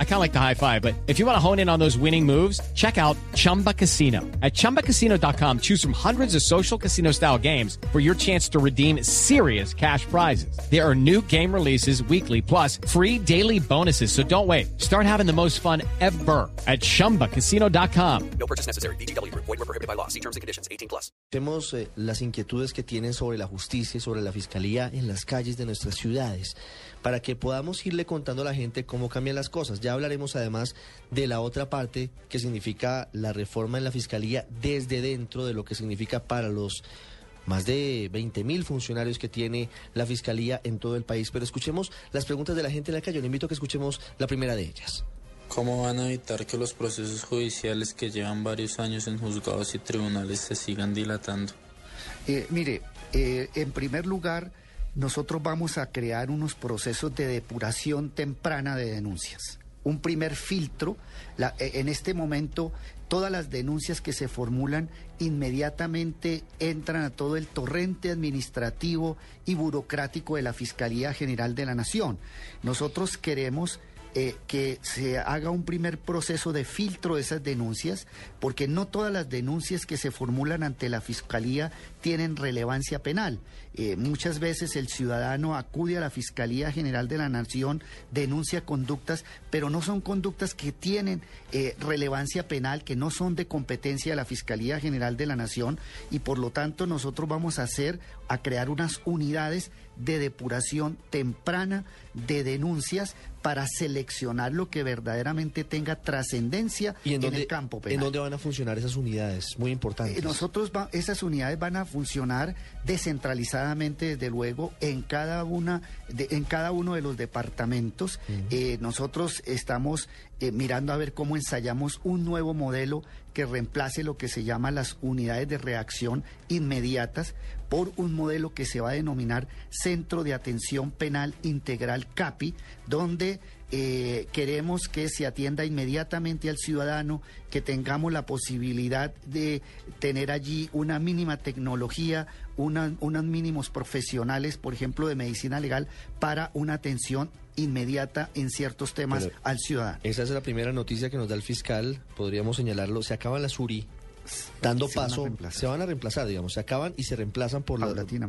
I kind of like the high five, but if you want to hone in on those winning moves, check out Chumba Casino. At ChumbaCasino.com, choose from hundreds of social casino style games for your chance to redeem serious cash prizes. There are new game releases weekly, plus free daily bonuses. So don't wait. Start having the most fun ever at ChumbaCasino.com. No purchase necessary. BGW. Void were prohibited by law. See terms and conditions. 18 plus. Vemos eh, las inquietudes que tienen sobre la justicia y sobre la fiscalía en las calles de nuestras ciudades para que podamos irle contando a la gente cómo cambian las cosas. Ya hablaremos además de la otra parte que significa la reforma en la fiscalía desde dentro de lo que significa para los más de 20 mil funcionarios que tiene la fiscalía en todo el país. Pero escuchemos las preguntas de la gente en la calle. Le invito a que escuchemos la primera de ellas. ¿Cómo van a evitar que los procesos judiciales que llevan varios años en juzgados y tribunales se sigan dilatando? Eh, mire, eh, en primer lugar, nosotros vamos a crear unos procesos de depuración temprana de denuncias. Un primer filtro, e, en este momento todas las denuncias que se formulan inmediatamente entran a todo el torrente administrativo y burocrático de la Fiscalía General de la Nación. Nosotros queremos eh, que se haga un primer proceso de filtro de esas denuncias, porque no todas las denuncias que se formulan ante la Fiscalía tienen relevancia penal. Eh, muchas veces el ciudadano acude a la Fiscalía General de la Nación, denuncia conductas, pero no son conductas que tienen eh, relevancia penal, que no son de competencia de la Fiscalía General de la Nación, y por lo tanto nosotros vamos a hacer, a crear unas unidades de depuración temprana de denuncias para seleccionar lo que verdaderamente tenga trascendencia en, el campo penal. ¿En dónde van a funcionar esas unidades? Muy importantes. Eh, nosotros, esas unidades van a funcionar descentralizadamente, desde luego, en cada, una, en cada uno de los departamentos. Eh, nosotros estamos eh, mirando a ver cómo ensayamos un nuevo modelo que reemplace lo que se llama las unidades de reacción inmediatas por un modelo que se va a denominar Centro de Atención Penal Integral CAPI, donde eh, queremos que se atienda inmediatamente al ciudadano, que tengamos la posibilidad de tener allí una mínima tecnología, unos mínimos profesionales, por ejemplo, de medicina legal, para una atención inmediata en ciertos temas al ciudadano. Esa es la primera noticia que nos da el fiscal, podríamos señalarlo, se acaba la SURI dando paso, se van a reemplazar, digamos, se acaban y se reemplazan por,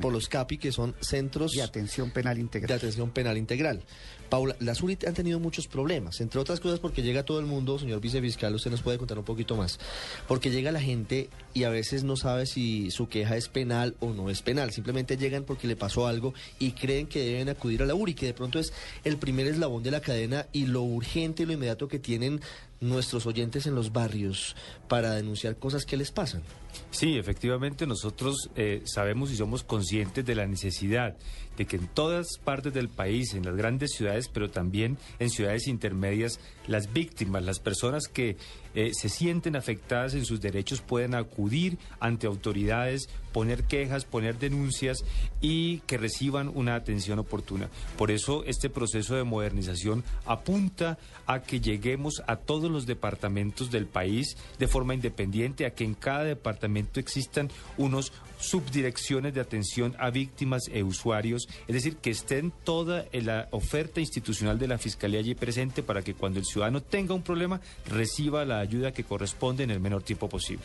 por los CAPI, que son centros de atención penal integral. De atención penal integral. Paula, las URI han tenido muchos problemas, entre otras cosas porque llega todo el mundo, señor vicefiscal, usted nos puede contar un poquito más, porque llega la gente y a veces no sabe si su queja es penal o no es penal, simplemente llegan porque le pasó algo y creen que deben acudir a la URI, que de pronto es el primer eslabón de la cadena y lo urgente y lo inmediato que tienen nuestros oyentes en los barrios para denunciar cosas que les pasan. Sí, efectivamente nosotros eh, sabemos y somos conscientes de la necesidad de que en todas partes del país, en las grandes pero también en ciudades intermedias, las víctimas, las personas que eh, se sienten afectadas en sus derechos pueden acudir ante autoridades, poner quejas, poner denuncias y que reciban una atención oportuna. Por eso este proceso de modernización apunta a que lleguemos a todos los departamentos del país de forma independiente, a que en cada departamento existan unos subdirecciones de atención a víctimas e usuarios, es decir, que estén toda la oferta institucional de la Fiscalía allí presente para que cuando el ciudadano tenga un problema reciba la ayuda que corresponde en el menor tiempo posible.